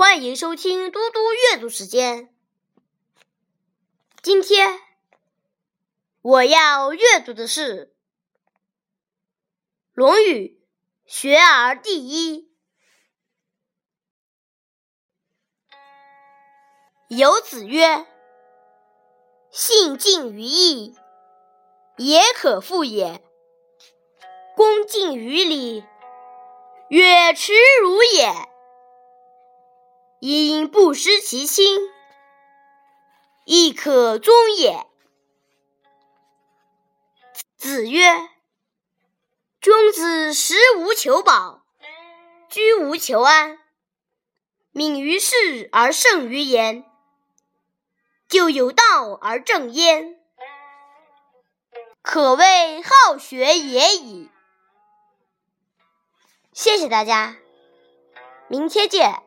欢迎收听嘟嘟阅读时间。今天我要阅读的是《论语·学而第一》。有子曰：“信近于义，也可复也；恭敬于礼，乐耻辱也。因不失其亲，亦可宗也。”子曰：“君子食无求饱，居无求安，敏于事而慎于言。”就有道而正焉，可谓好学也已。谢谢大家，明天见。